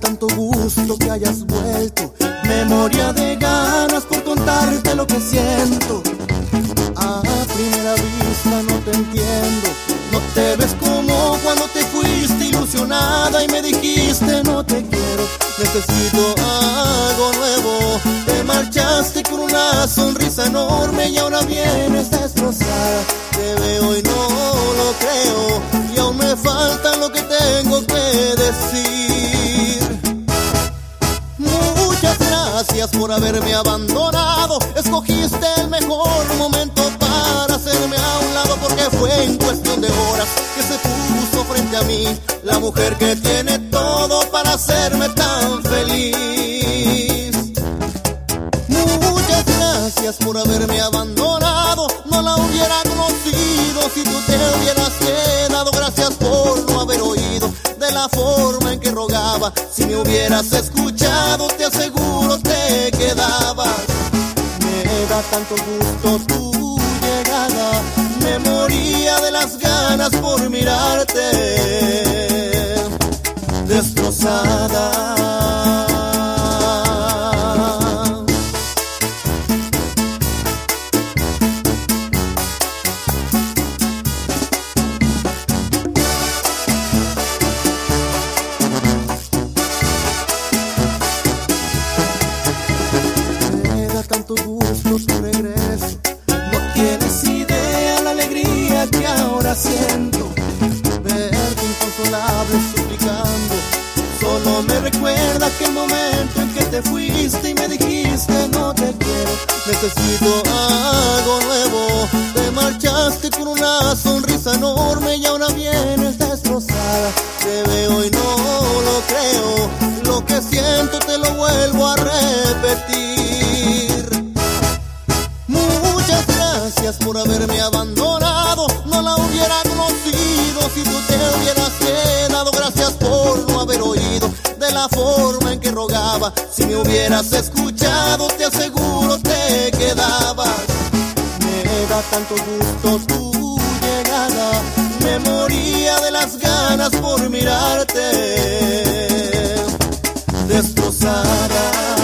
tanto gusto que hayas vuelto. Memoria de ganas por contarte lo que siento. A primera vista no te entiendo. No te ves como cuando te fuiste ilusionada y me dijiste no te quiero. Necesito algo nuevo. Te marchaste con una sonrisa enorme y ahora vienes destrozada. Te veo y no lo creo. Y aún me falta lo que tengo que decir. Gracias por haberme abandonado. Escogiste el mejor momento para hacerme a un lado porque fue en cuestión de horas que se puso frente a mí la mujer que tiene todo para hacerme tan feliz. Muchas gracias por haberme abandonado. No la hubiera conocido si tú te hubieras quedado. Gracias por no haber oído de la forma en que rogaba. Si me hubieras escuchado, Tanto gusto tu llegada. Me moría de las ganas por mirarte destrozada. No tienes idea la alegría que ahora siento. Verte inconsolable suplicando. Solo me recuerda aquel momento en que te fuiste y me dijiste no te quiero. Necesito algo nuevo. Te marchaste con una sonrisa enorme y ahora vienes destrozada. Te veo y no lo creo. Lo que siento gracias por haberme abandonado. No la hubiera conocido si tú te hubieras quedado. Gracias por no haber oído de la forma en que rogaba. Si me hubieras escuchado, te aseguro te quedabas. Me da tanto gusto tu llegada. Me moría de las ganas por mirarte destrozada.